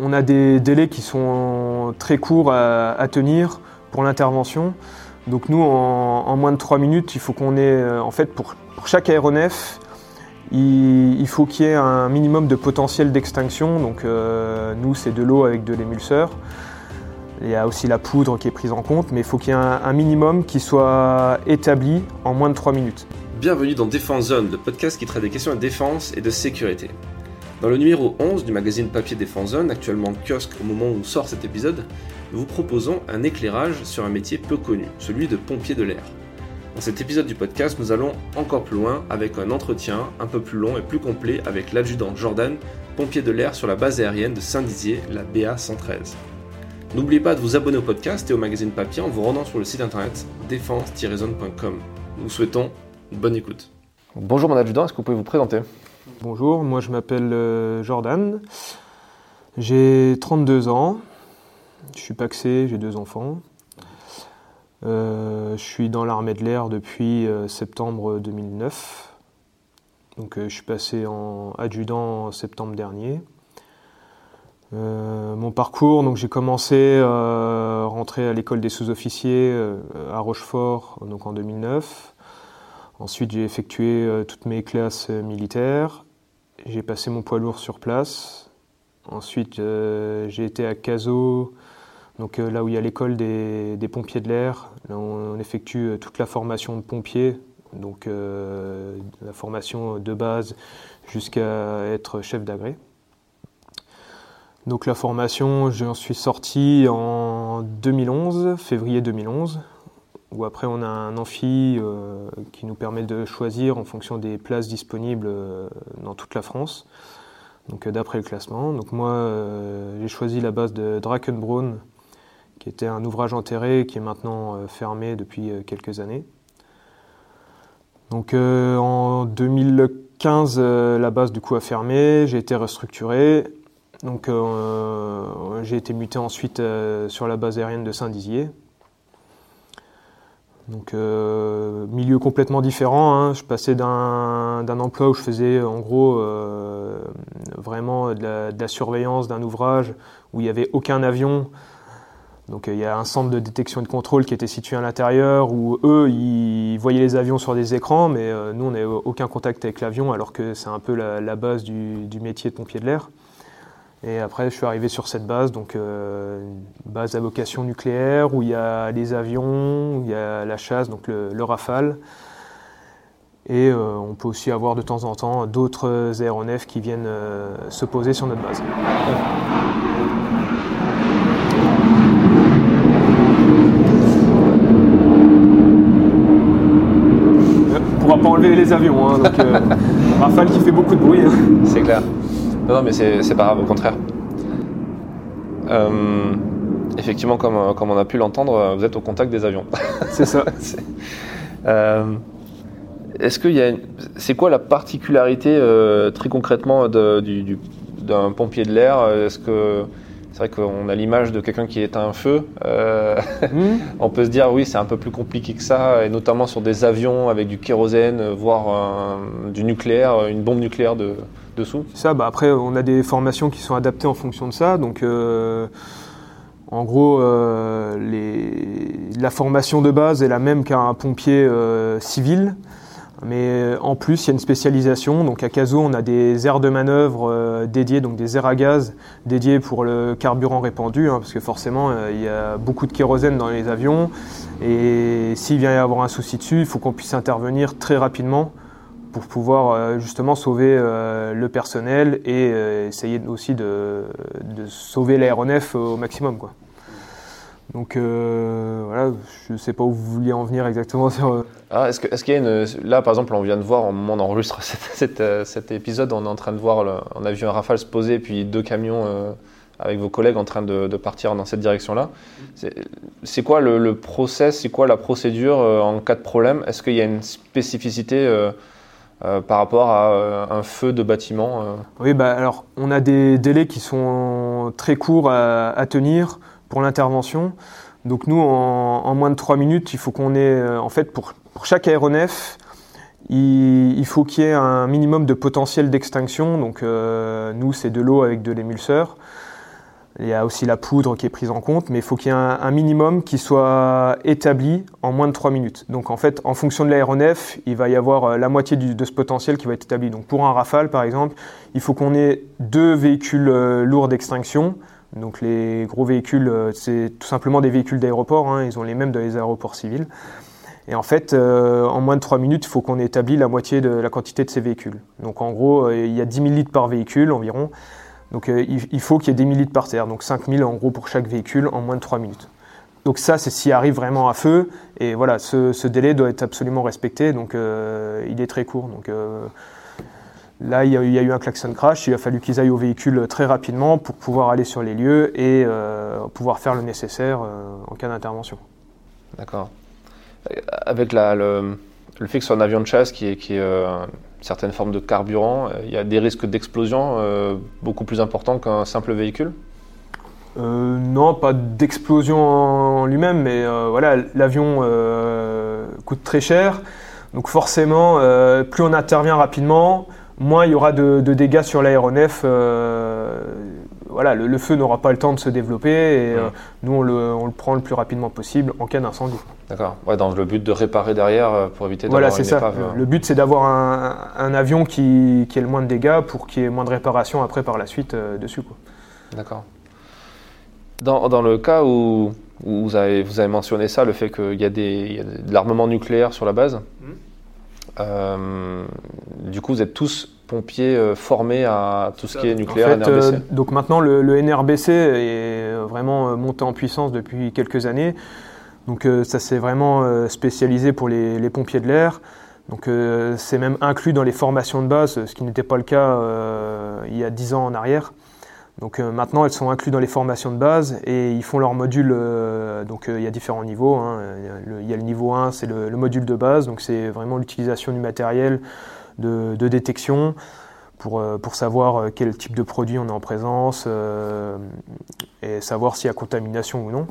On a des délais qui sont très courts à, tenir pour l'intervention. Donc nous, en, moins de 3 minutes, il faut qu'on ait, euh, en fait, pour, chaque aéronef, il, faut qu'il y ait un minimum de potentiel d'extinction. Donc euh, nous, c'est de l'eau avec de l'émulseur. Il y a aussi la poudre qui est prise en compte, mais il faut qu'il y ait un, un minimum qui soit établi en moins de 3 minutes. Bienvenue dans Défense Zone, le podcast qui traite des questions de défense et de sécurité. Dans le numéro 11 du magazine Papier Défense Zone, actuellement kiosque au moment où sort cet épisode, nous vous proposons un éclairage sur un métier peu connu, celui de pompier de l'air. Dans cet épisode du podcast, nous allons encore plus loin avec un entretien un peu plus long et plus complet avec l'adjudant Jordan, pompier de l'air sur la base aérienne de Saint-Dizier, la BA 113. N'oubliez pas de vous abonner au podcast et au magazine papier en vous rendant sur le site internet défense-zone.com. Nous vous souhaitons une bonne écoute. Bonjour mon adjudant, est-ce que vous pouvez vous présenter? Bonjour, moi je m'appelle euh, Jordan, j'ai 32 ans, je suis paxé, j'ai deux enfants. Euh, je suis dans l'armée de l'air depuis euh, septembre 2009. Donc je suis passé en adjudant en septembre dernier. mon parcours, donc j'ai commencé à rentrer à l'école des sous-officiers à Rochefort en 2009. Ensuite, j'ai effectué toutes mes classes militaires. J'ai passé mon poids lourd sur place. Ensuite, euh, j'ai été à Caso, donc là où il y a l'école des, pompiers de l'air. Là, on, effectue toute la formation de pompiers, donc la formation de base jusqu'à être chef d'agré. Donc la formation, j'en suis sorti en 2011, février 2011 où après on a un amphi euh, qui nous permet de choisir en fonction des places disponibles euh, dans toute la France, donc euh, d'après le classement. Donc moi j'ai choisi la base de Drakenbraun, qui était un ouvrage enterré qui est maintenant fermé depuis quelques années. Donc en 2015 la base du coup a fermé, j'ai été restructuré. Donc j'ai été muté ensuite sur la base aérienne de Saint-Dizier, donc euh, milieu complètement différent. Hein. Je passais d'un emploi où je faisais en gros euh, vraiment de la, surveillance d'un ouvrage où il n'y avait aucun avion. Donc il y a un centre de détection et de contrôle qui était situé à l'intérieur où eux ils voyaient les avions sur des écrans, mais euh, nous on n'avait aucun contact avec l'avion alors que c'est un peu la, base du, du métier de pompier de l'air. Et après, je suis arrivé sur cette base, donc euh, une base à vocation nucléaire, où il y a les avions, où il y a la chasse, donc le, Rafale. Et euh, on peut aussi avoir de temps en temps d'autres aéronefs qui viennent euh, se poser sur notre base. On ne pourra pas enlever les avions, hein, donc Rafale qui fait beaucoup de bruit. Hein. C'est clair. Non, mais c'est pas grave, au contraire. Euh, effectivement, comme, comme, on a pu l'entendre, vous êtes au contact des avions. C'est ça. euh, Est-ce qu'il y a, c'est quoi la particularité euh, très concrètement d'un du, pompier de l'air? Est-ce que c'est vrai qu'on a l'image de quelqu'un qui est un feu. Euh, mmh. On peut se dire oui, c'est un peu plus compliqué que ça, et notamment sur des avions avec du kérosène, voire du nucléaire, une bombe nucléaire de, Ça, bah après, on a des formations qui sont adaptées en fonction de ça. Donc, euh, en gros, euh, la formation de base est la même qu'un pompier euh, civil. Mais en plus, il y a une spécialisation. Donc à Caso, on a des aires de manœuvre dédiées, donc des aires à gaz dédiées pour le carburant répandu, hein, parce que forcément, il y a beaucoup de kérosène dans les avions. Et s'il vient y avoir un souci dessus, il faut qu'on puisse intervenir très rapidement pour pouvoir euh, justement sauver euh, le personnel et euh, essayer aussi de, sauver l'aéronef au maximum. Quoi. Donc voilà, je ne sais pas où vous vouliez en venir exactement. Ah, est-ce, qu'il y a une. Là, par exemple, on vient de voir, au moment enregistre cet, épisode, on est en train de voir, on a vu un Rafale se poser, puis deux camions avec vos collègues en train de, partir dans cette direction-là. C'est, quoi le, le, process, c'est quoi la procédure en cas de problème? Est-ce qu'il y a une spécificité euh, par rapport à euh, un feu de bâtiment euh. Oui, bah, alors on a des délais qui sont très courts à, tenir pour l'intervention. Donc nous, en, moins de 3 minutes, il faut qu'on ait, en fait, pour, chaque aéronef, il, faut qu'il y ait un minimum de potentiel d'extinction. Donc nous, c'est de l'eau avec de l'émulseur. Il y a aussi la poudre qui est prise en compte, mais il faut qu'il y ait un, minimum qui soit établi en moins de 3 minutes. Donc en fait, en fonction de l'aéronef, il va y avoir euh, la moitié de ce potentiel qui va être établi. Donc pour un Rafale, par exemple, il faut qu'on ait deux véhicules euh, lourds d'extinction. Donc les gros véhicules, euh, c'est tout simplement des véhicules d'aéroport, hein. ils ont les mêmes dans les aéroports civils. Et en fait, en moins de 3 minutes, il faut qu'on ait établi la moitié de la quantité de ces véhicules. Donc en gros, il y a 10 000 litres par véhicule environ. Donc euh, il, faut qu'il y ait des 1000 litres par terre, donc 5000 en gros pour chaque véhicule en moins de 3 minutes. Donc ça, c'est s'il arrive vraiment à feu, et voilà, ce, délai doit être absolument respecté, donc euh, il est très court. Donc euh, là, il y, a, eu un klaxon crash, il a fallu qu'ils aillent au véhicule très rapidement pour pouvoir aller sur les lieux et pouvoir faire le nécessaire en cas d'intervention. D'accord. Avec le, le, fait un avion de chasse qui est certaines formes de carburant, euh, il y a des risques d'explosion euh, beaucoup plus importants qu'un simple véhicule euh, non, pas d'explosion en lui-même, mais voilà, l'avion coûte très cher, donc forcément, plus on intervient rapidement, moins il y aura de, dégâts sur l'aéronef. voilà, le, feu n'aura pas le temps de se développer et nous on le, prend le plus rapidement possible en cas d'incendie. D'accord. Ouais, dans le but de réparer derrière euh, pour éviter d'avoir voilà, une ça. Épave. Le, but, c'est d'avoir un, avion qui, qui ait le moins de dégâts pour qu'il y ait moins de réparations après par la suite euh, dessus. D'accord. Dans, dans, le cas où, vous, avez, vous avez mentionné ça, le fait qu'il y a, des, de l'armement nucléaire sur la base, mmh. euh, du coup, vous êtes tous pompiers formés à tout ce qui est nucléaire, NRBC Donc maintenant, le, le, NRBC est vraiment monté en puissance depuis quelques années. Donc euh, ça s'est vraiment euh, spécialisé pour les, pompiers de l'air. Donc euh, c'est même inclus dans les formations de base, ce qui n'était pas le cas il y a 10 ans en arrière. Donc maintenant, elles sont incluses dans les formations de base et ils font leur module. donc il y a différents niveaux. Hein. Il, y a le, niveau 1, c'est le, module de base. Donc c'est vraiment l'utilisation du matériel de, détection pour, pour, savoir quel type de produit on est en présence et savoir s'il y a contamination ou non.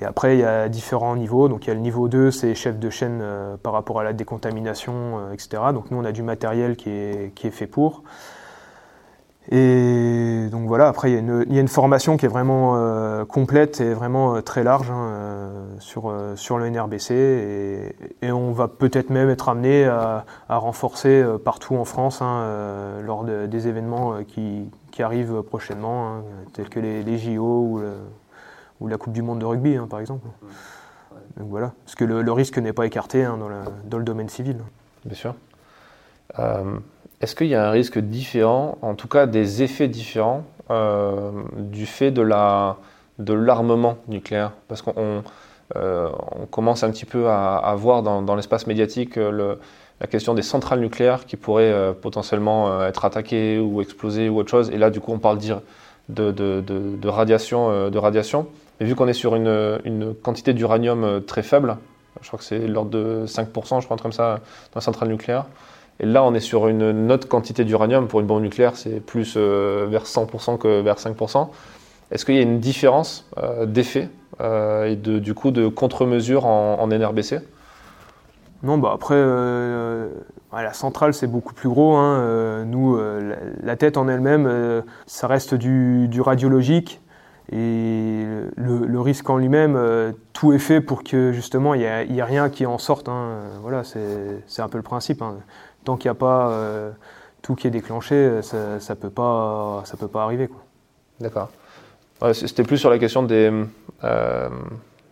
Et après, il y a différents niveaux. Donc, il y a le niveau 2, c'est chef de chaîne euh, par rapport à la décontamination, euh, etc. Donc, nous, on a du matériel qui est, qui est fait pour. Et donc voilà, après, il y a une, formation qui est vraiment euh, complète et vraiment très large hein, sur, sur le NRBC. Et, on va peut-être même être amené à, à renforcer partout en France hein, lors des événements qui, qui arrivent prochainement, hein, tels que les, les JO ou le, ou la Coupe du Monde de rugby, hein, par exemple. Donc voilà, parce que le, risque n'est pas écarté hein, dans, le domaine civil. Bien sûr. Euh, est-ce qu'il y a un risque différent, en tout cas des effets différents, euh, du fait de la de l'armement nucléaire? Parce qu'on euh, on commence un petit peu à, voir dans, l'espace médiatique le, la question des centrales nucléaires qui pourraient potentiellement être attaquées ou exploser ou autre chose. Et là, du coup, on parle de, de, de, de radiation. de radiation. Mais vu qu'on est sur une, une quantité d'uranium euh, très faible, je crois que c'est l'ordre de 5%, je crois, comme ça, dans la centrale nucléaire. Et là, on est sur une autre quantité d'uranium. Pour une bombe nucléaire, c'est plus euh, vers 100% que vers 5%. Est-ce qu'il y a une différence euh, d'effet et de, du coup de contre-mesure en, NRBC Non, bah après, la centrale, c'est beaucoup plus gros. Hein. nous, la, tête en elle-même, ça reste du, du radiologique. Et le, risque en lui-même, euh, tout est fait pour que justement il n'y ait, rien qui en sorte. Hein. Voilà, c'est un peu le principe. Hein. Tant qu'il n'y a pas euh, tout qui est déclenché, ça ne peut, pas, peut pas arriver. D'accord. C'était plus sur la question euh,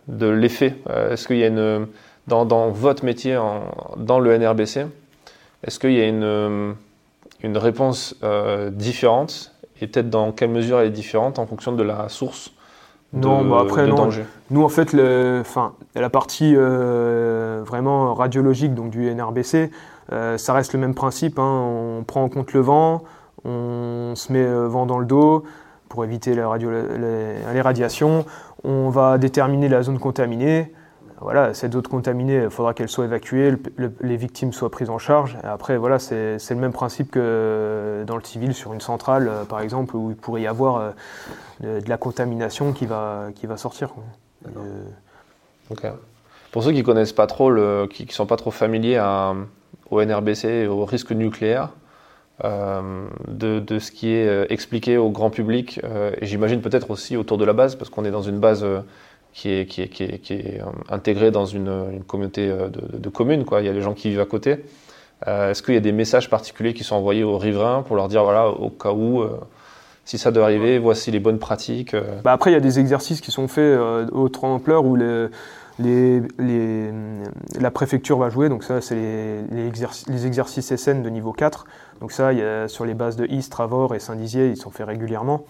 de l'effet. Est-ce qu'il y a une. Dans, votre métier, dans le NRBC, est-ce qu'il y a une réponse différente et peut-être dans quelle mesure elle est différente en fonction de la source de, non, bah après, non. danger Nous, en fait, le, la partie euh, vraiment radiologique donc du NRBC, euh, ça reste le même principe. Hein. On prend en compte le vent, on se met euh, vent dans le dos pour éviter radio, les radiations. On va déterminer la zone contaminée voilà, cette zone contaminée, il faudra qu'elle soit évacuée, les victimes soient prises en charge. après, voilà, c'est le même principe que dans le civil sur une centrale, euh, par exemple, où il pourrait y avoir euh, de, la contamination qui va, qui va sortir. Euh, Pour ceux qui connaissent pas trop, le, qui, ne sont pas trop familiers au NRBC et au risque nucléaire, de, ce qui est expliqué au grand public, et j'imagine peut-être aussi autour de la base, parce qu'on est dans une base qui est, qui est, qui est, qui est intégrée dans une, une communauté de, de, communes. Quoi. Il y a les gens qui vivent à côté. Est-ce qu'il y a des messages particuliers qui sont envoyés aux riverains pour leur dire, voilà, au cas où si ça doit arriver, voici les bonnes pratiques. Bah après, il y a des exercices qui sont faits au ampleur où les, les, la préfecture va jouer, donc ça c'est les, les, exercices SN de niveau 4. Donc ça, il y a, sur les bases de Istres, et Saint-Dizier, ils sont faits régulièrement.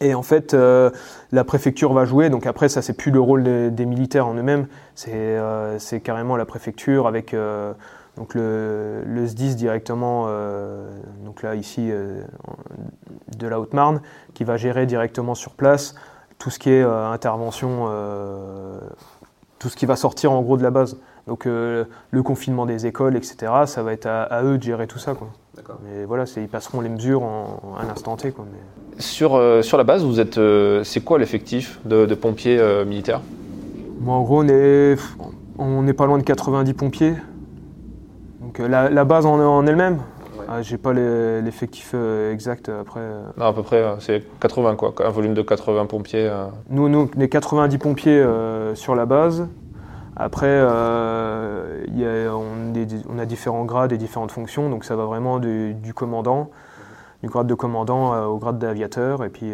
Et en fait, euh, la préfecture va jouer, donc après ça c'est plus le rôle des, militaires en eux-mêmes, c'est euh, carrément la préfecture avec euh, donc le, SDIS directement, donc là ici de la Haute-Marne, qui va gérer directement sur place tout ce qui est intervention, tout ce qui va sortir en gros de la base. Donc le confinement des écoles, etc., ça va être à, eux de gérer tout ça. Mais voilà, ils passeront les mesures en, un instant T. Quoi, Sur, sur la base, vous êtes, c'est quoi l'effectif de, pompiers militaires? En gros, on est, on est pas loin de 90 pompiers. Donc la, la base en, en elle-même, ah, J'ai pas l'effectif euh, exact après. Euh. Non, à peu près, euh, c'est 80 quoi, un volume de 80 pompiers. Nous, nous, on est 90 pompiers sur la base. Après, a, on, a différents grades et différentes fonctions, donc ça va vraiment du, commandant, du grade de commandant au grade d'aviateur. Et puis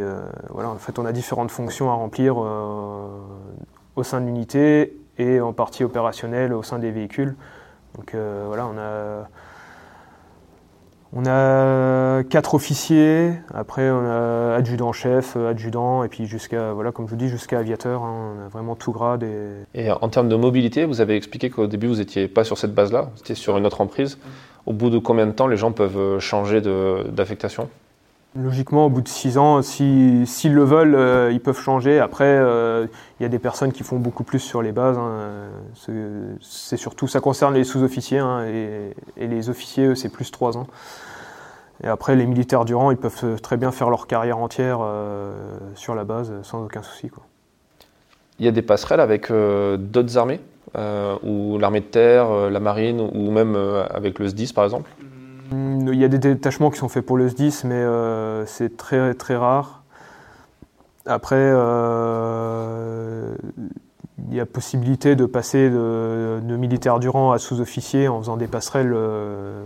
voilà, en fait, on a différentes fonctions à remplir au sein de l'unité et en partie opérationnelle au sein des véhicules. Donc voilà, on a on a quatre officiers, après on a adjudant-chef, adjudant, et puis jusqu'à, voilà, comme je vous dis, jusqu'à aviateur. Hein, on a vraiment tout grade. Et... en termes de mobilité, vous avez expliqué qu'au début vous n'étiez pas sur cette base-là, vous étiez sur une autre emprise. Au bout de combien de temps les gens peuvent changer d'affectation? Logiquement, au bout de six ans, s'ils le veulent, euh, ils peuvent changer. Après, euh, il y a des personnes qui font beaucoup plus sur les bases. Hein. C'est surtout, ça concerne les sous-officiers hein, et, les officiers, c'est plus trois ans. Et après, les militaires du rang, ils peuvent très bien faire leur carrière entière euh, sur la base sans aucun souci. Il y a des passerelles avec d'autres armées, ou l'armée de terre, la marine, ou même avec le SDIS par exemple? Il y a des détachements qui sont faits pour le SDIS, mais euh, c'est très très rare. Après, euh, il y a possibilité de passer de, militaire du rang à sous-officier en faisant des passerelles. Euh,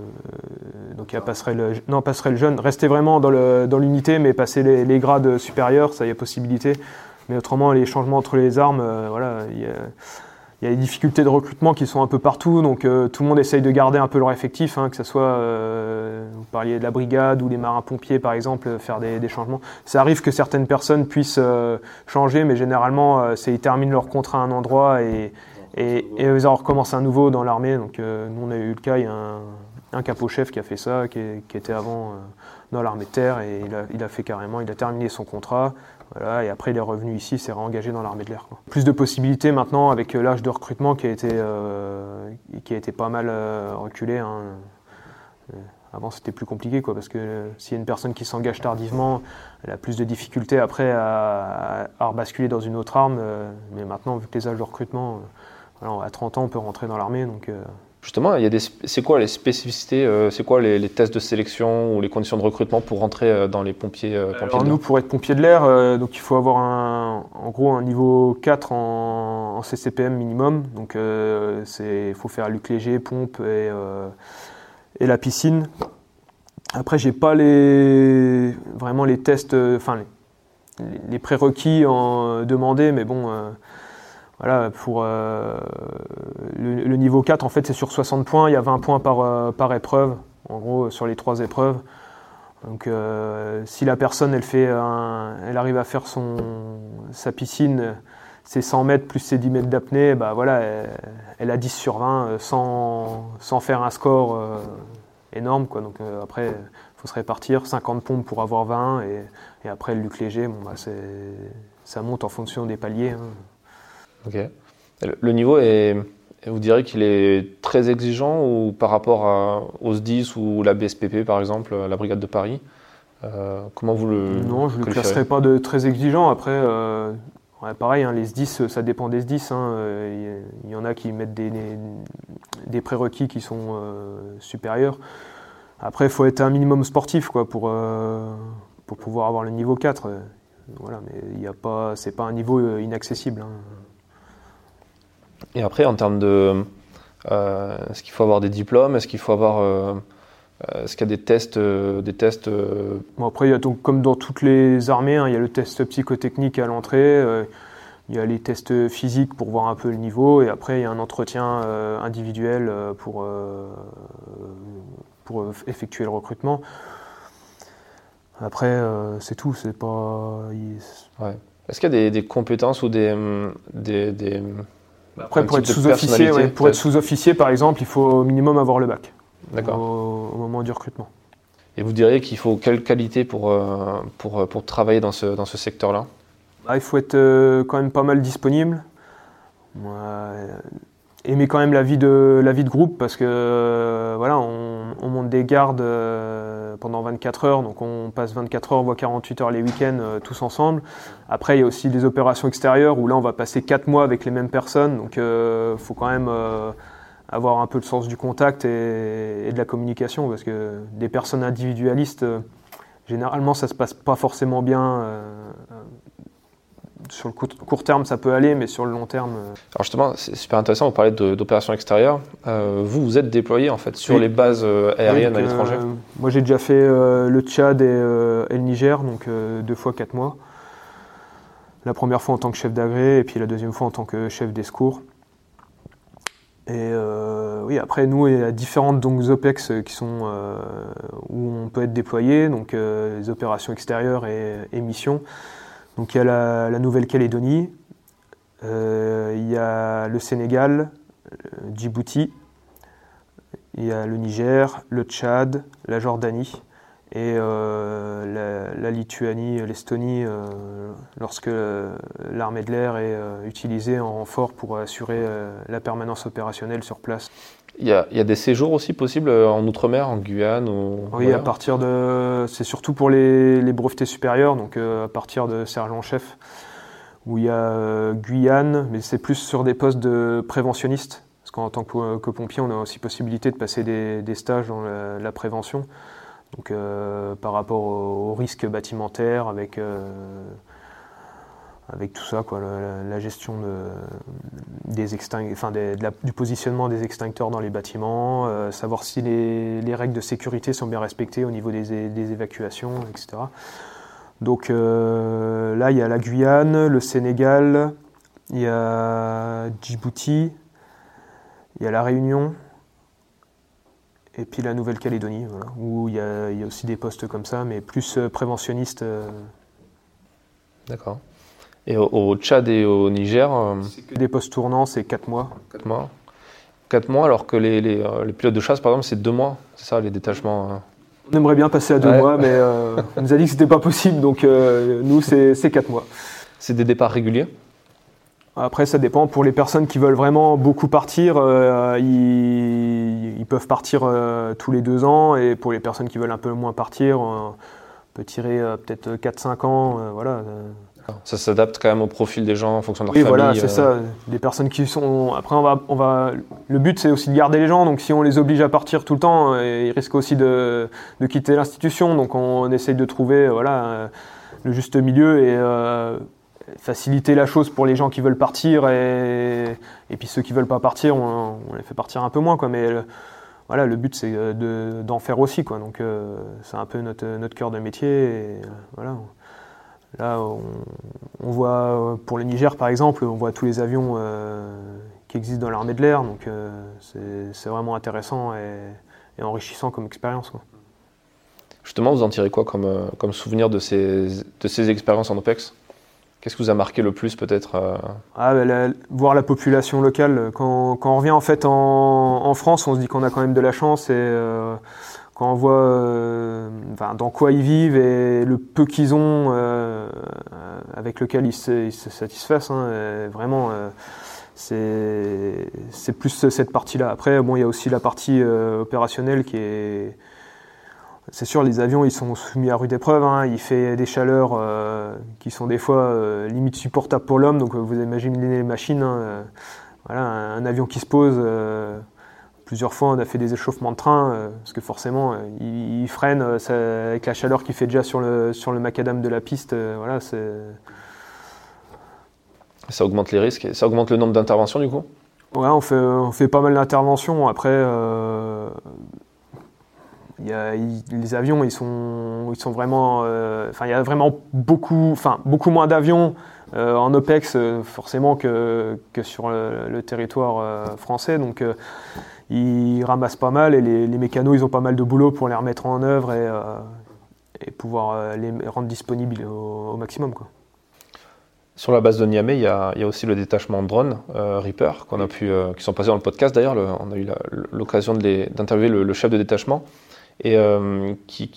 donc il y a passerelle, non, passerelle jeune. Rester vraiment dans l'unité, mais passer les, grades supérieurs, ça y a possibilité. Mais autrement, les changements entre les armes, voilà, il y a des difficultés de recrutement qui sont un peu partout, donc euh, tout le monde essaye de garder un peu leur effectif, hein, que ce soit, euh, vous parliez de la brigade ou les marins-pompiers par exemple, euh, faire des, changements. Ça arrive que certaines personnes puissent changer, mais généralement, ils terminent leur contrat à un endroit et, ils recommencent un nouveau dans l'armée. Donc nous, on a eu le cas, il y a un, un capot-chef qui a fait ça, qui, était avant dans l'armée de terre, et il a fait carrément, il a terminé son contrat et après, il est revenu ici, s'est réengagé dans l'armée de l'air. Plus de possibilités maintenant avec euh, l'âge de recrutement qui a été, euh, qui a été pas mal euh, reculé. Hein. Avant, c'était plus compliqué, parce que s'il y a une personne qui s'engage tardivement, elle a plus de difficultés après à, rebasculer dans une autre arme. mais maintenant, vu que les âges de recrutement, à 30 ans, on peut rentrer dans l'armée. Justement, il y a des, c'est quoi les spécificités, euh, c'est quoi les, tests de sélection ou les conditions de recrutement pour rentrer euh, dans les pompiers, euh, Alors nous, pour être pompier de l'air, donc il faut avoir un, en gros un niveau 4 en, CCPM minimum. Donc il faut faire luc léger, pompe et, et la piscine. Après, j'ai pas les vraiment les tests, enfin les, les, prérequis en demandés, mais bon voilà, pour euh, le, niveau 4, en fait, c'est sur 60 points. Il y a 20 points par, euh, par épreuve, en gros, sur les trois épreuves. Donc, euh, si la personne, elle, fait elle arrive à faire son, sa piscine, ses 100 mètres plus ses 10 mètres d'apnée, bah voilà, elle, a 10 sur 20 sans, sans faire un score énorme. Quoi. Donc, après, il faut se répartir 50 pompes pour avoir 20 et, et après, le luc léger, bon, bah, ça monte en fonction des paliers. Hein. Ok. Le niveau est, vous direz qu'il est très exigeant ou par rapport à, aux SDIS ou la BSPP par exemple, la Brigade de Paris euh, Comment vous le Non, je ne le classerai pas de très exigeant. Après, euh, pareil, hein, les SDIS, ça dépend des SDIS. Hein. Il y, en a qui mettent des, des, prérequis qui sont euh, supérieurs. Après, il faut être un minimum sportif quoi, pour, pour pouvoir avoir le niveau 4. Voilà, mais pas, c'est pas un niveau inaccessible. Hein. Et après, en termes de, est-ce qu'il faut avoir des diplômes, est-ce qu'il faut avoir est-ce qu'il y a des tests, des tests bon, Après, il y a donc, comme dans toutes les armées, hein, il y a le test psychotechnique à l'entrée. Il y a les tests physiques pour voir un peu le niveau et après il y a un entretien euh, individuel euh, pour, euh, pour effectuer le recrutement. Après, c'est tout, c'est pas. Est-ce qu'il y a des, compétences ou des. des, bah, après, pour être sous-officier, pour être sous-officier, par exemple, il faut au minimum avoir le bac. D'accord. Au, moment du recrutement. Et vous diriez qu'il faut quelle qualité pour, pour, pour travailler dans ce, dans ce secteur-là? Bah, il faut être euh, quand même pas mal disponible. aimer quand même la vie de, la vie de groupe parce que euh, voilà, on, monte des gardes euh, pendant 24 heures, donc on passe 24 heures, voire 48 heures les week-ends tous ensemble. Après, il y a aussi des opérations extérieures où là, on va passer 4 mois avec les mêmes personnes, donc il faut quand même avoir un peu le sens du contact et, et, de la communication parce que des personnes individualistes, généralement, ça se passe pas forcément bien sur le court, terme, ça peut aller, mais sur le long terme. Euh, Alors justement, c'est super intéressant. Vous parlez d'opérations extérieures. Euh, vous, vous êtes déployé en fait sur les bases euh, aériennes à l'étranger. moi, j'ai déjà fait le Tchad et, le Niger, donc deux fois quatre mois. La première fois en tant que chef d'agré, et puis la deuxième fois en tant que chef des secours. Et oui, après nous, il y a différentes donc, OPEX qui sont où on peut être déployé, donc les opérations extérieures et, et missions. Donc il y a la, Nouvelle-Calédonie, euh, il y a le Sénégal, euh, Djibouti, il y a le Niger, le Tchad, la Jordanie et euh, la, Lituanie, l'Estonie, lorsque l'armée de l'air est utilisée en renfort pour assurer la permanence opérationnelle sur place. Il y, a, des séjours aussi possibles en Outre-mer, en Guyane ou... Oui, à partir de. C'est surtout pour les, brevetés supérieurs, donc à partir de sergent-chef, où il y a Guyane, mais c'est plus sur des postes de préventionniste. Parce qu'en tant que, pompier, on a aussi possibilité de passer des, stages dans la, prévention. Donc par rapport aux au risques bâtimentaires, avec avec tout ça, quoi, la, gestion de, des enfin du positionnement des extincteurs dans les bâtiments, euh, savoir si les, règles de sécurité sont bien respectées au niveau des, évacuations, etc. Donc euh, là, il y a la Guyane, le Sénégal, il y a Djibouti, il y a la Réunion, et puis la Nouvelle-Calédonie, où il y, a, il y, a, aussi des postes comme ça, mais plus euh, préventionnistes. D'accord. Et au, Tchad et au Niger euh, C'est que des postes tournants, c'est 4 mois. 4 mois 4 mois, alors que les, les, euh, les, pilotes de chasse, par exemple, c'est 2 mois. C'est ça, les détachements euh. On aimerait bien passer à 2 mois, mais on nous a dit que c'était pas possible, donc nous, c'est 4 mois. C'est des départs réguliers? Après, ça dépend. Pour les personnes qui veulent vraiment beaucoup partir, ils, ils, peuvent partir tous les deux ans. Et pour les personnes qui veulent un peu moins partir, on peut tirer peut-être 4-5 ans. voilà. Ça s'adapte quand même au profil des gens en fonction de leur oui, famille. Oui, voilà, c'est euh. ça. Des personnes qui sont. Après, on va, on va. Le but, c'est aussi de garder les gens. Donc, si on les oblige à partir tout le temps, euh, ils risquent aussi de, de quitter l'institution. Donc, on essaye de trouver, voilà, euh, le juste milieu et faciliter la chose pour les gens qui veulent partir et, et puis ceux qui veulent pas partir, on, les fait partir un peu moins, quoi. Mais voilà, le but, c'est d'en faire aussi, quoi. Donc, c'est un peu notre, notre cœur de métier. Et, voilà. Là, on, voit pour le Niger par exemple, on voit tous les avions euh, qui existent dans l'armée de l'air, donc euh, c'est vraiment intéressant et, enrichissant comme expérience. Justement, vous en tirez quoi comme, euh, comme souvenir de ces, de ces expériences en OPEX? Qu'est-ce qui vous a marqué le plus peut-être ah, bah, Voir la population locale. Quand, quand, on revient en fait en, en France, on se dit qu'on a quand même de la chance et quand on voit euh, dans quoi ils vivent et le peu qu'ils ont euh, avec lequel ils se, satisfassent, hein, vraiment, euh, c'est plus cette partie-là. Après, bon, il y a aussi la partie opérationnelle qui est. C'est sûr, les avions, ils sont soumis à rude épreuve. Hein, il fait des chaleurs qui sont des fois limite supportables pour l'homme. Donc, vous imaginez les machines. Hein, voilà, un, avion qui se pose plusieurs fois, on a fait des échauffements de train, parce que forcément, ils, freinent avec la chaleur qu'il fait déjà sur le, sur le macadam de la piste. voilà, c'est ça augmente les risques, ça augmente le nombre d'interventions du coup? Ouais, on fait, on fait pas mal d'interventions. Après, euh, y a, les avions, ils sont, ils sont vraiment. Euh, enfin, il y a vraiment beaucoup, enfin, beaucoup moins d'avions euh, en OPEX, euh, forcément, que, que sur le, territoire français. Donc, ils ramassent pas mal et les, les, mécanos, ils ont pas mal de boulot pour les remettre en œuvre et, et pouvoir les rendre disponibles au, au maximum. Quoi. Sur la base de Niamey, il y a, aussi le détachement de drones euh, Reaper qu'on a pu, qui sont passés dans le podcast d'ailleurs. On a eu l'occasion d'interviewer le, chef de détachement et euh, qui,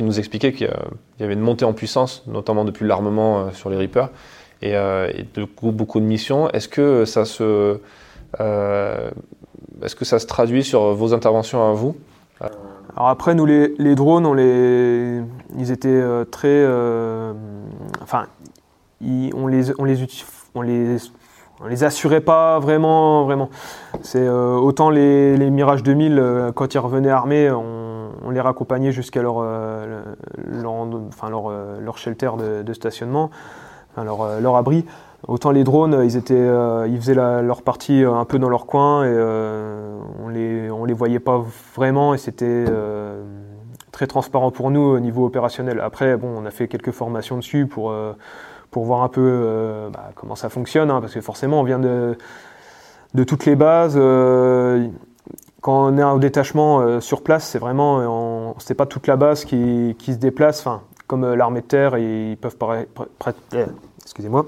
nous expliquait qu'il y avait une montée en puissance, notamment depuis l'armement sur les Reaper et, de beaucoup de missions. Est-ce que ça se traduit sur vos interventions à vous? Alors après, nous, les, drones, ils étaient très... enfin, on les, les, assurait pas vraiment, vraiment. C'est euh, autant les, les, Mirage 2000 euh, quand ils revenaient armés, on, on les raccompagnait jusqu'à leur, euh, enfin leur, leur, shelter de, stationnement, enfin leur, abri. Autant les drones, ils faisaient leur partie un peu dans leur coin et on les, les voyait pas vraiment et c'était très transparent pour nous au niveau opérationnel. Après, on a fait quelques formations dessus pour voir un peu euh, bah, comment ça fonctionne, hein, parce que forcément on vient de toutes les bases. Euh, quand on est en détachement euh, sur place, c'est vraiment, c'est pas toute la base qui, se déplace. Comme l'armée de terre, ils peuvent excusez-moi,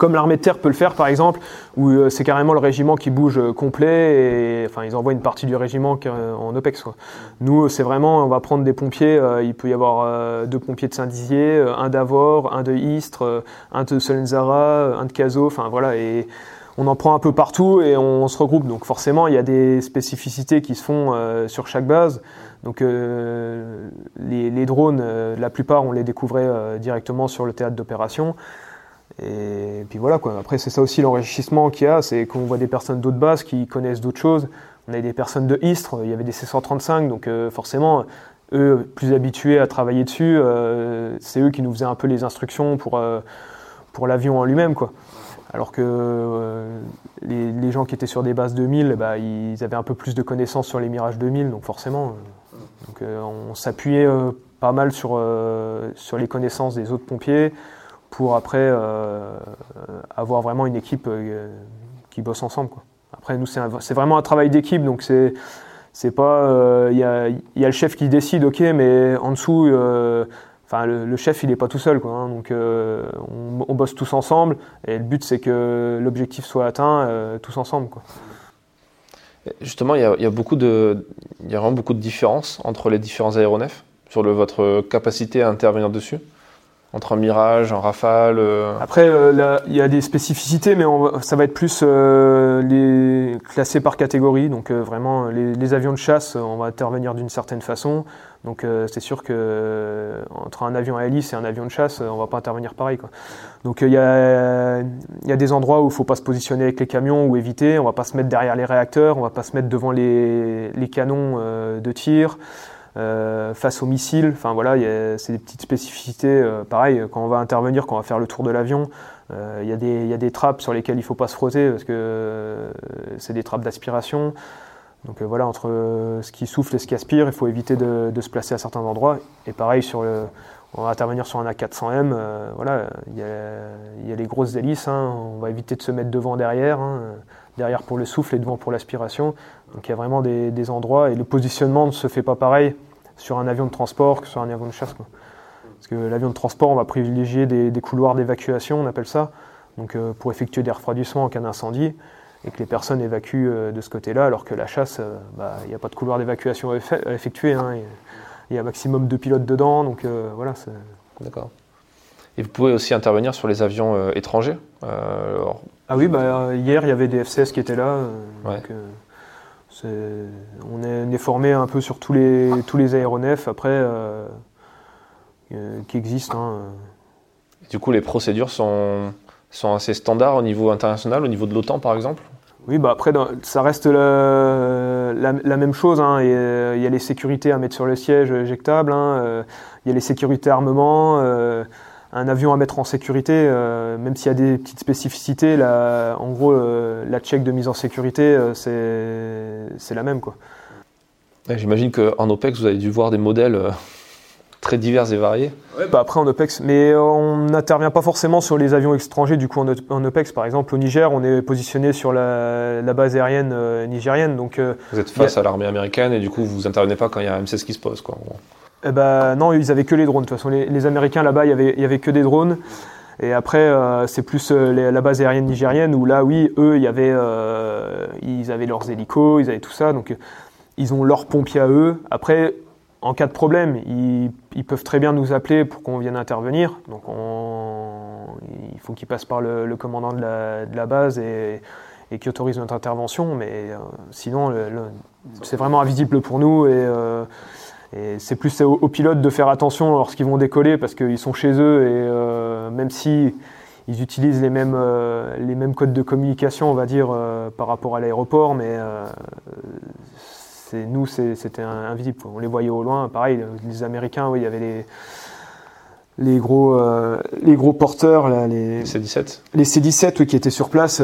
comme l'armée de terre peut le faire par exemple, où euh, c'est carrément le régiment qui bouge euh, complet, et enfin ils envoient une partie du régiment euh, en OPEX. Nous, c'est vraiment, on va prendre des pompiers, il peut y avoir deux pompiers de Saint-Dizier, un d'Avor, un de Istres, un de Solenzara, un de Cazaux, enfin voilà, on en prend un peu partout et on, se regroupe. Donc forcément, il y a des spécificités qui se font sur chaque base. Donc les, les, drones, la plupart, on les découvrait directement sur le théâtre d'opération. Et puis voilà, quoi. après c'est ça aussi l'enrichissement qu'il y a, c'est qu'on voit des personnes d'autres bases qui connaissent d'autres choses. On a des personnes de Istres, il y avait des C135, donc euh, forcément, eux, plus habitués à travailler dessus, euh, c'est eux qui nous faisaient un peu les instructions pour, euh, pour l'avion en lui-même. quoi. Alors que les, les, gens qui étaient sur des bases 2000, bah, ils avaient un peu plus de connaissances sur les Mirage 2000, donc forcément, donc, on s'appuyait pas mal sur, sur les connaissances des autres pompiers pour après euh, avoir vraiment une équipe euh, qui bosse ensemble. Après, nous, c'est vraiment un travail d'équipe, donc c'est c'est pas il euh, y, y, a, le chef qui décide, ok, mais en dessous, enfin le, chef il est pas tout seul, quoi. Hein, donc on, on, bosse tous ensemble, et le but c'est que l'objectif soit atteint tous ensemble, quoi. Justement, il y, a, y, a beaucoup de, il y a vraiment beaucoup de différences entre les différents aéronefs sur le, votre capacité à intervenir dessus entre un Mirage, un Rafale euh. Après, euh, il y a des spécificités, mais on ça va être plus euh, les classés par catégorie. Donc vraiment, les, avions de chasse, on va intervenir d'une certaine façon. Donc c'est sûr que entre un avion à hélice et un avion de chasse, on va pas intervenir pareil. Quoi. Donc il y a, y, a, des endroits où il faut pas se positionner avec les camions ou éviter. On va pas se mettre derrière les réacteurs, on va pas se mettre devant les, les canons de tir. Euh, face aux missiles. Enfin voilà, c'est des petites spécificités. Euh, pareil, quand on va intervenir, quand on va faire le tour de l'avion, euh, il y, y, a des trappes sur lesquelles il ne faut pas se frotter parce que c'est des trappes d'aspiration. Donc voilà, entre ce qui souffle et ce qui aspire, il faut éviter de, se placer à certains endroits. Et pareil, sur le, on va intervenir sur un A400M, voilà, il y, a les grosses hélices, hein, on va éviter de se mettre devant, derrière. Hein, derrière pour le souffle et devant pour l'aspiration. Donc il y a vraiment des, endroits et le positionnement ne se fait pas pareil sur un avion de transport que sur un avion de chasse. Parce que l'avion de transport, on va privilégier des, couloirs d'évacuation, on appelle ça, donc euh, pour effectuer des refroidissements en cas d'incendie et que les personnes évacuent euh, de ce côté-là, alors que la chasse, euh, bah, il n'y a pas de couloir d'évacuation à effectuer. Hein, il y a un maximum de pilotes dedans, donc voilà. D'accord. Et vous pouvez aussi intervenir sur les avions étrangers. Ah oui, bah, hier il y avait des F-16 qui étaient là. Euh, euh, on, est, formé un peu sur tous les, tous les aéronefs après euh, qui existent. Hein. Du coup, les procédures sont, sont assez standards au niveau international, au niveau de l'OTAN par exemple Oui, bah après, ça reste la, la, même chose. Hein, il y a les sécurités à mettre sur le siège éjectable. Hein, il y a les sécurités armement un avion à mettre en sécurité, euh, même s'il y a des petites spécificités, la, en gros, euh, la check de mise en sécurité, euh, c'est la même. quoi. J'imagine qu'en OPEX, vous avez dû voir des modèles très divers et variés. Ouais, bah après en OPEX, mais on n'intervient pas forcément sur les avions étrangers. Du coup, en, OPEX, par exemple, au Niger, on est positionné sur la, base aérienne nigérienne. Donc, vous êtes face à l'armée américaine et du coup, vous intervenez pas quand il y a un M16 qui se pose. Quoi, eh ben, non, ils avaient que les drones. De toute façon, les, Américains là-bas, il y avait, y avait que des drones. Et après, euh, c'est plus euh, la base aérienne nigérienne où là, oui, eux, y avait, euh, ils avaient leurs hélicos, ils avaient tout ça. Donc, ils ont leurs pompiers à eux. Après, en cas de problème, ils, peuvent très bien nous appeler pour qu'on vienne intervenir. Donc, on, il faut qu'ils passent par le, commandant de la, base et, et qui autorise notre intervention. Mais sinon, c'est vraiment invisible pour nous. Et et c'est plus aux, pilotes de faire attention lorsqu'ils vont décoller parce qu'ils sont chez eux et euh, même si ils utilisent les mêmes, euh, les mêmes codes de communication, on va dire, euh, par rapport à l'aéroport, mais nous, c'était invisible. On les voyait au loin. Pareil, les Américains, oui, il y avait les, les, gros, les gros porteurs, là, les C-17. Les C-17 oui, qui étaient sur place,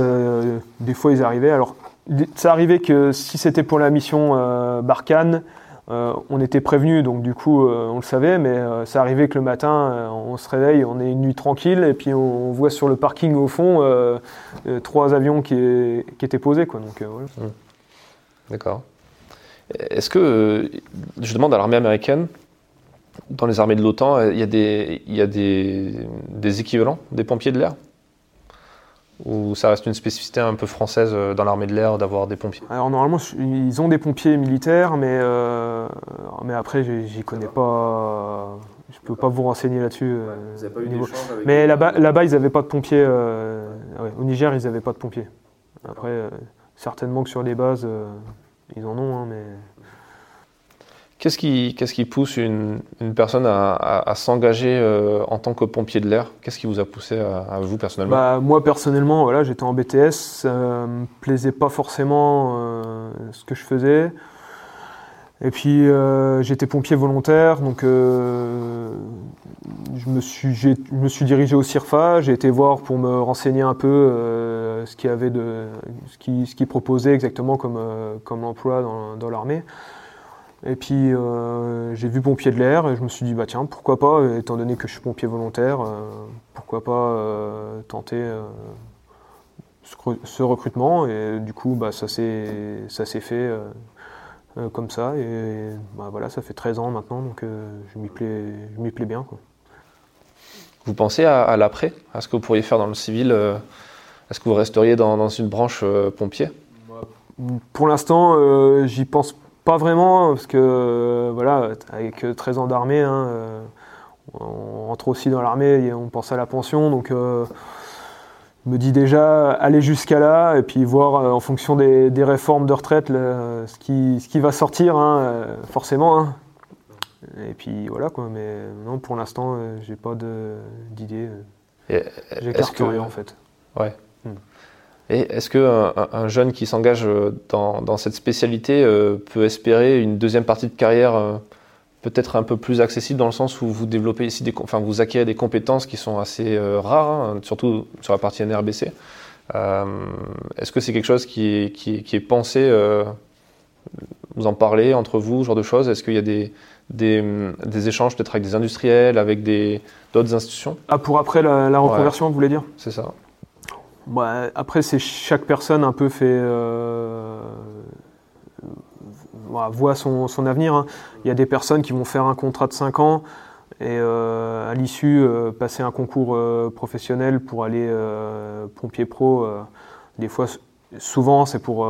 des fois ils arrivaient. Alors, ça arrivait que si c'était pour la mission Barkhane, euh, on était prévenu, donc du coup, euh, on le savait, mais euh, ça arrivait que le matin, on se réveille, on est une nuit tranquille, et puis on, voit sur le parking au fond trois avions qui, étaient posés. Quoi, donc, mmh. D'accord. Est-ce que, je demande à l'armée américaine, dans les armées de l'OTAN, il y a, des, il y a des équivalents des pompiers de l'air? Ou ça reste une spécificité un peu française euh, dans l'armée de l'air d'avoir des pompiers? Alors normalement, ils ont des pompiers militaires, mais, euh, mais après, j'y connais pas. Je peux pas vous renseigner là-dessus. Euh, vous n'avez pas eu d'échange avec Mais là-bas, là ils n'avaient pas de pompiers. au Niger, ils n'avaient pas de pompiers. Après, certainement que sur les bases, ils en ont, hein, mais. Qu'est-ce qui, qu'est-ce qui pousse une, une personne à, à, s'engager euh, en tant que pompier de l'air? Qu'est-ce qui vous a poussé à, vous personnellement? Bah, Moi personnellement, voilà, j'étais en BTS, ça me plaisait pas forcément euh, ce que je faisais. Et puis euh, j'étais pompier volontaire, donc je, me suis, je me suis dirigé au CIRFA, j'ai été voir pour me renseigner un peu ce qu'il avait de, ce qui, proposait exactement comme, comme emploi dans, l'armée. Et puis euh, j'ai vu pompier de l'air et je me suis dit bah tiens pourquoi pas étant donné que je suis pompier volontaire euh, pourquoi pas euh, tenter ce, recrutement et du coup bah ça s'est ça fait comme ça et bah, voilà ça fait 13 ans maintenant donc je m'y plais je plais bien quoi. Vous pensez à, l'après? À ce que vous pourriez faire dans le civil Est-ce que vous resteriez dans, dans une branche pompier? Pour l'instant j'y pense pas vraiment, parce que voilà, avec 13 ans d'armée, hein, euh, on rentre aussi dans l'armée et on pense à la pension, donc euh, me dis déjà aller jusqu'à là et puis voir euh, en fonction des, réformes de retraite ce, qui, ce qui va sortir, hein, forcément. Hein. Et puis voilà quoi, mais non, pour l'instant, j'ai pas d'idée. J'écarte rien en fait. Ouais. Hmm. Et est-ce qu'un un jeune qui s'engage euh, dans, cette spécialité euh, peut espérer une deuxième partie de carrière euh, peut-être un peu plus accessible dans le sens où vous développez ici des, enfin vous acquérez des compétences qui sont assez rares, hein, surtout sur la partie NRBC. est-ce que c'est quelque chose qui est, qui qui est pensé Vous en parlez entre vous, ce genre de choses? Est-ce qu'il y a des, des, des échanges peut-être avec des industriels, avec d'autres institutions? Ah, pour après la, reconversion, vous voulez dire? C'est ça. Bah, après, c'est chaque personne un peu fait euh, voit son, son avenir. Hein. Il y a des personnes qui vont faire un contrat de 5 ans et euh, à l'issue euh, passer un concours professionnel pour aller pompier pro. des fois, souvent, c'est pour,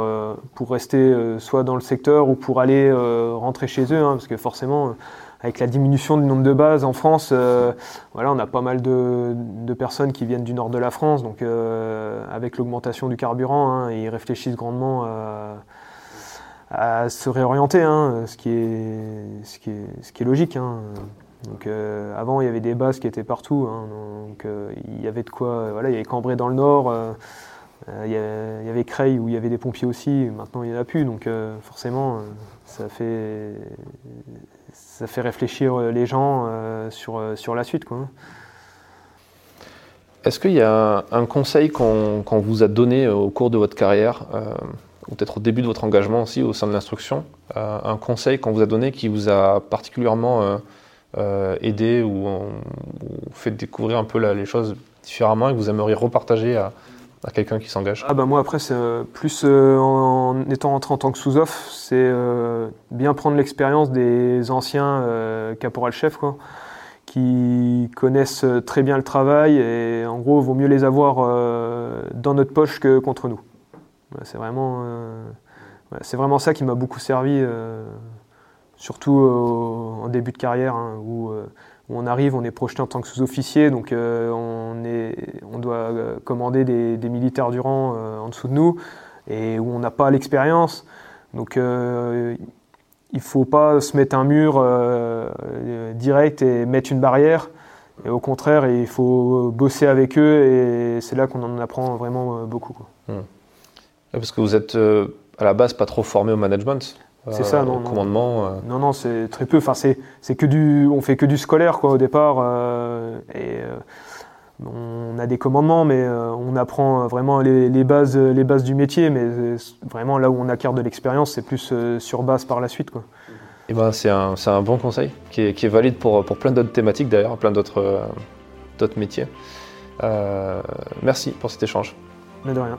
pour rester soit dans le secteur ou pour aller rentrer chez eux, hein, parce que forcément avec la diminution du nombre de bases en France, euh, voilà, on a pas mal de, personnes qui viennent du nord de la France. Donc, euh, avec l'augmentation du carburant, hein, ils réfléchissent grandement se réorienter, hein, ce, qui est, ce, qui est, ce qui est logique. Hein. Donc, euh, avant, il y avait des bases qui étaient partout. donc, il y avait de quoi. voilà, il y avait Cambrai dans le nord. Il y, avait Creil où il y avait des pompiers aussi, maintenant il n'y en a plus, donc forcément ça fait, ça fait réfléchir les gens sur, sur la suite. Est-ce qu'il y a un conseil qu'on vous a donné au cours de votre carrière, peut-être au début de votre engagement aussi au sein de l'instruction, un conseil qu'on vous a donné qui vous a particulièrement euh, aider ou, fait découvrir un peu les choses différemment et que vous aimeriez repartager à, quelqu'un qui s'engage? Ah bah Moi, après, c'est euh, plus euh, en, étant rentré en tant que sous-off, c'est bien prendre l'expérience des anciens caporal-chefs, qui connaissent très bien le travail et en gros, il vaut mieux les avoir dans notre poche que contre nous. C'est vraiment, c'est vraiment ça qui m'a beaucoup servi surtout euh, en début de carrière, hein, euh, où, on arrive, on est projeté en tant que sous-officier, donc euh, on, est, on doit commander des, militaires du rang en dessous de nous, et où on n'a pas l'expérience. Donc il ne faut pas se mettre un mur direct et mettre une barrière. Au contraire, il faut bosser avec eux et c'est là qu'on en apprend vraiment beaucoup. Hmm. Parce que vous êtes à la base pas trop formé au management c'est ça, non. Commandement. Euh. Non, non, c'est très peu. Enfin, c'est, que du, on fait que du scolaire quoi au départ. Euh, et euh, on a des commandements, mais on apprend vraiment les, bases, les bases du métier. Mais vraiment là où on acquiert de l'expérience, c'est plus sur base par la suite quoi. Et eh ben, c'est un, un, bon conseil qui est, qui est valide pour, pour plein d'autres thématiques d'ailleurs, plein d'autres, d'autres métiers. merci pour cet échange. Mais de rien.